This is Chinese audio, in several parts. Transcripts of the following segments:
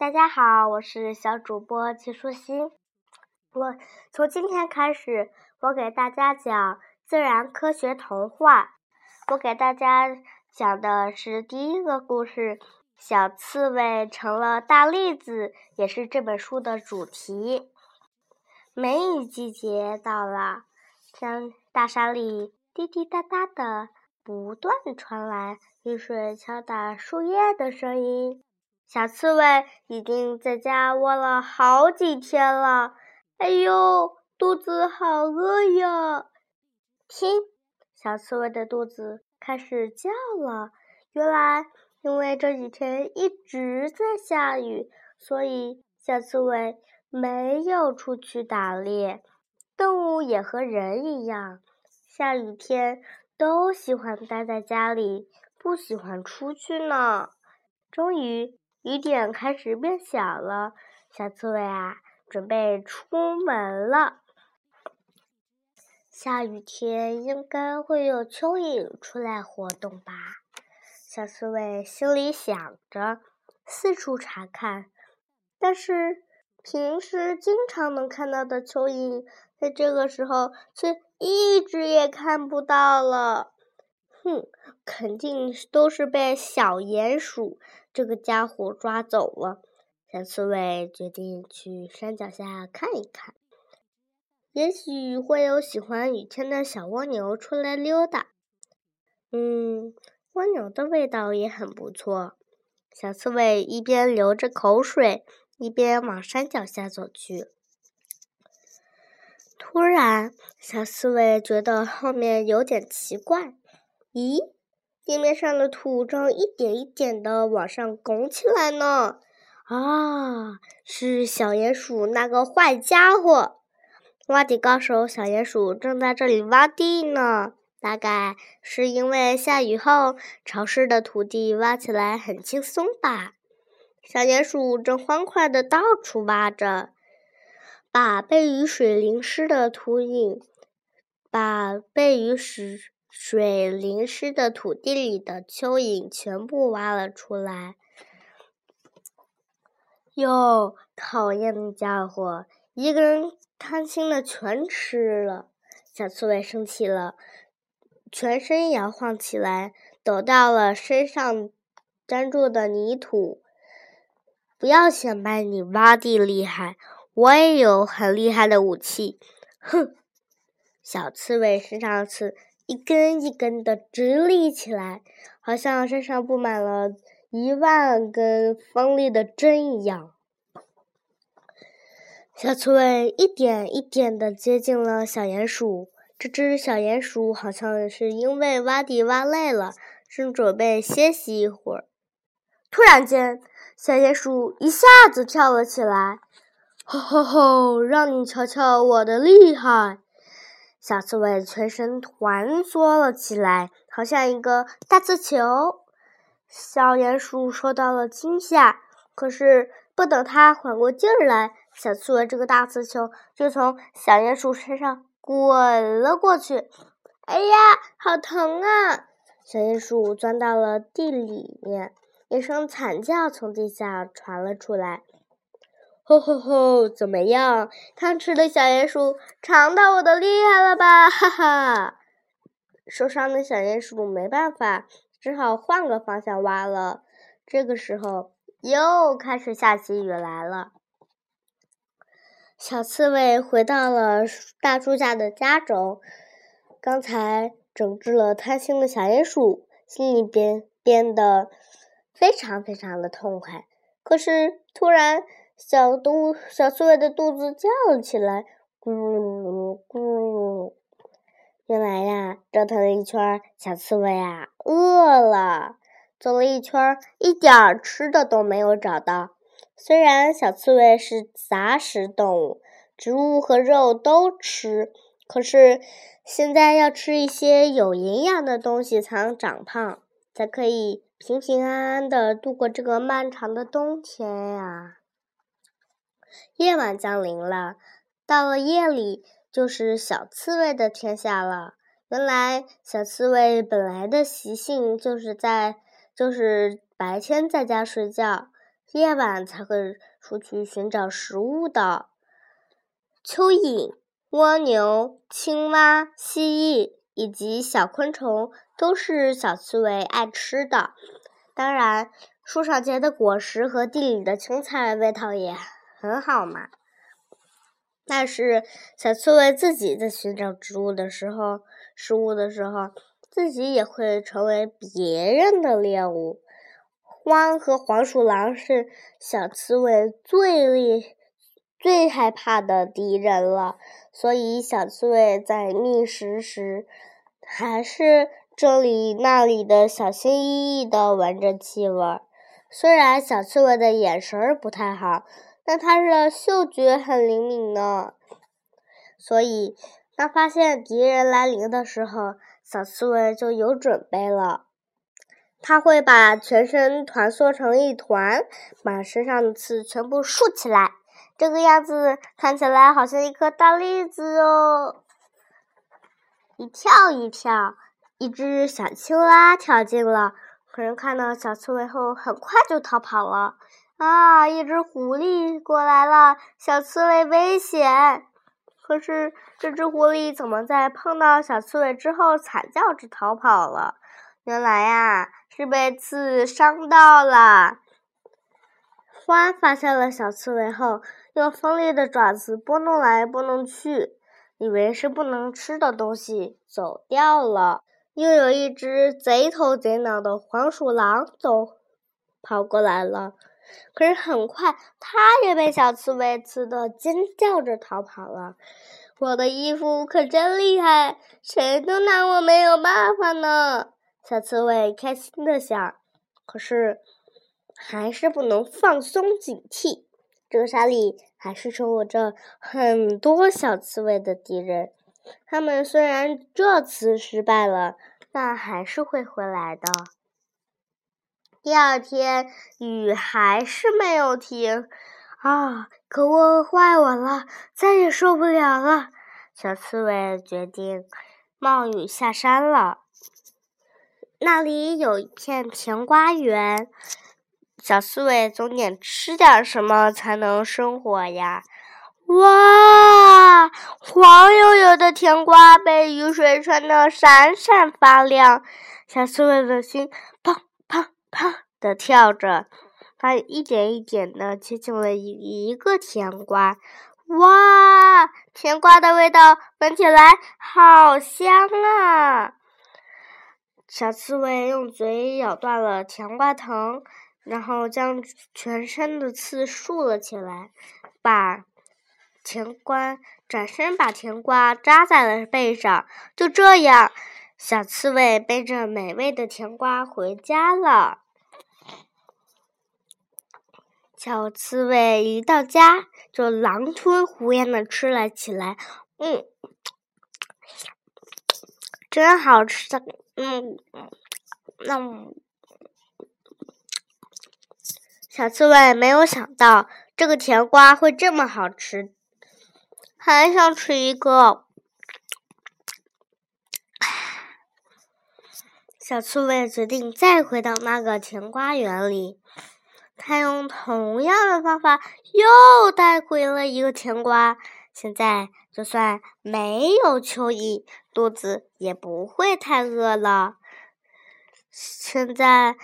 大家好，我是小主播齐舒心。我从今天开始，我给大家讲自然科学童话。我给大家讲的是第一个故事：小刺猬成了大栗子，也是这本书的主题。梅雨季节到了，山大山里滴滴答答的不断传来雨水敲打树叶的声音。小刺猬已经在家窝了好几天了，哎呦，肚子好饿呀！听，小刺猬的肚子开始叫了。原来，因为这几天一直在下雨，所以小刺猬没有出去打猎。动物也和人一样，下雨天都喜欢待在家里，不喜欢出去呢。终于。雨点开始变小了，小刺猬啊，准备出门了。下雨天应该会有蚯蚓出来活动吧？小刺猬心里想着，四处查看。但是平时经常能看到的蚯蚓，在这个时候却一只也看不到了。哼，肯定都是被小鼹鼠这个家伙抓走了。小刺猬决定去山脚下看一看，也许会有喜欢雨天的小蜗牛出来溜达。嗯，蜗牛的味道也很不错。小刺猬一边流着口水，一边往山脚下走去。突然，小刺猬觉得后面有点奇怪。咦，地面上的土正一点一点的往上拱起来呢！啊，是小鼹鼠那个坏家伙！挖地高手小鼹鼠正在这里挖地呢。大概是因为下雨后潮湿的土地挖起来很轻松吧。小鼹鼠正欢快的到处挖着，把被雨水淋湿的土影，把被雨水。水淋湿的土地里的蚯蚓全部挖了出来。哟，讨厌的家伙，一个人贪心的全吃了。小刺猬生气了，全身摇晃起来，抖掉了身上粘住的泥土。不要显摆你挖地厉害，我也有很厉害的武器。哼，小刺猬身上刺。一根一根的直立起来，好像身上布满了一万根锋利的针一样。小刺猬一点一点的接近了小鼹鼠。这只小鼹鼠好像是因为挖地挖累了，正准备歇息一会儿。突然间，小鼹鼠一下子跳了起来，“吼吼吼！让你瞧瞧我的厉害！”小刺猬全身团缩了起来，好像一个大刺球。小鼹鼠受到了惊吓，可是不等它缓过劲儿来，小刺猬这个大刺球就从小鼹鼠身上滚了过去。哎呀，好疼啊！小鼹鼠钻到了地里面，一声惨叫从地下传了出来。吼吼吼！怎么样，贪吃的小鼹鼠尝到我的厉害了吧？哈哈！受伤的小鼹鼠没办法，只好换个方向挖了。这个时候，又开始下起雨来了。小刺猬回到了大树下的家中，刚才整治了贪心的小鼹鼠，心里边变得非常非常的痛快。可是突然，小肚小刺猬的肚子叫了起来，咕噜咕噜。原来呀，折腾了一圈，小刺猬呀饿了。走了一圈，一点吃的都没有找到。虽然小刺猬是杂食动物，植物和肉都吃，可是现在要吃一些有营养的东西才能长胖，才可以平平安安的度过这个漫长的冬天呀。夜晚降临了，到了夜里就是小刺猬的天下了。原来小刺猬本来的习性就是在，就是白天在家睡觉，夜晚才会出去寻找食物的。蚯蚓、蜗牛、青蛙、蜥蜴以及小昆虫都是小刺猬爱吃的。当然，树上结的果实和地里的青菜味道也很好嘛。但是，小刺猬自己在寻找植物的时候、食物的时候，自己也会成为别人的猎物。獾和黄鼠狼是小刺猬最厉、最害怕的敌人了，所以小刺猬在觅食时，还是这里那里的小心翼翼地闻着气味。虽然小刺猬的眼神不太好。但它的嗅觉很灵敏呢，所以当发现敌人来临的时候，小刺猬就有准备了。它会把全身团缩成一团，把身上的刺全部竖起来，这个样子看起来好像一颗大栗子哦。一跳一跳，一只小青蛙跳进了，可是看到小刺猬后，很快就逃跑了。啊！一只狐狸过来了，小刺猬危险。可是这只狐狸怎么在碰到小刺猬之后惨叫着逃跑了？原来呀，是被刺伤到了。獾发现了小刺猬后，用锋利的爪子拨弄来拨弄去，以为是不能吃的东西，走掉了。又有一只贼头贼脑的黄鼠狼走跑过来了。可是很快，它也被小刺猬刺得尖叫着逃跑了。我的衣服可真厉害，谁都拿我没有办法呢。小刺猬开心的想。可是，还是不能放松警惕。这个沙里还是生活着很多小刺猬的敌人。他们虽然这次失败了，但还是会回来的。第二天，雨还是没有停，啊！可恶坏我了，再也受不了了。小刺猬决定冒雨下山了。那里有一片甜瓜园，小刺猬总得吃点什么才能生活呀。哇！黄油油的甜瓜被雨水穿得闪闪发亮，小刺猬的心砰砰。啪的跳着，它一点一点的接近了一一个甜瓜。哇，甜瓜的味道闻起来好香啊！小刺猬用嘴咬断了甜瓜藤，然后将全身的刺竖了起来，把甜瓜转身把甜瓜扎在了背上。就这样。小刺猬背着美味的甜瓜回家了。小刺猬一到家就狼吞虎咽的吃了起来，嗯，真好吃的，嗯，那小刺猬没有想到这个甜瓜会这么好吃，还想吃一个。小刺猬决定再回到那个甜瓜园里，他用同样的方法又带回了一个甜瓜。现在就算没有蚯蚓，肚子也不会太饿了。现在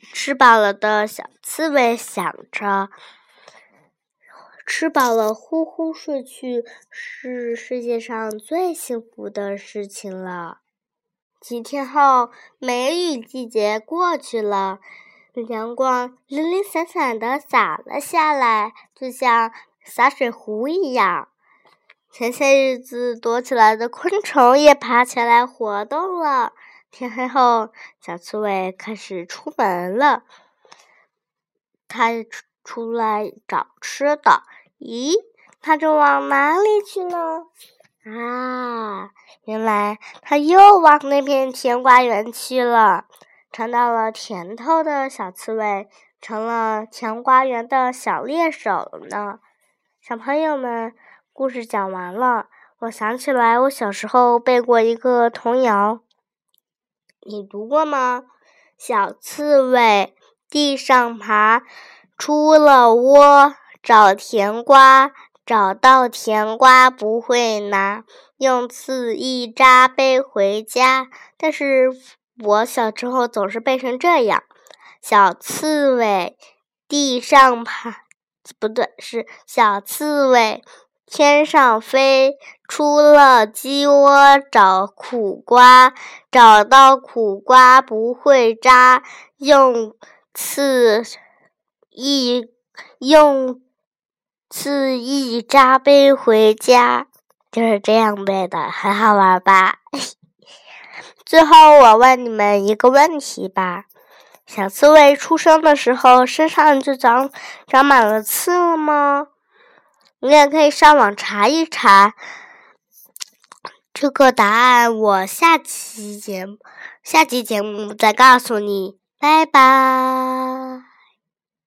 吃饱了的小刺猬想着：吃饱了呼呼睡去是世界上最幸福的事情了。几天后，梅雨季节过去了，阳光零零散散的洒了下来，就像洒水壶一样。前些日子躲起来的昆虫也爬起来活动了。天黑后，小刺猬开始出门了。它出出来找吃的。咦，它正往哪里去呢？啊，原来他又往那片甜瓜园去了。尝到了甜头的小刺猬，成了甜瓜园的小猎手呢。小朋友们，故事讲完了。我想起来，我小时候背过一个童谣，你读过吗？小刺猬地上爬，出了窝找甜瓜，找到甜瓜不会拿，用刺一扎背回家。但是我小时候总是背成这样：小刺猬地上爬，不对，是小刺猬天上飞，出了鸡窝找苦瓜，找到苦瓜不会扎，用刺。一用刺一扎背回家，就是这样背的，很好玩吧？最后我问你们一个问题吧：小刺猬出生的时候身上就长长满了刺了吗？你也可以上网查一查这个答案。我下期节目下期节目再告诉你，拜拜。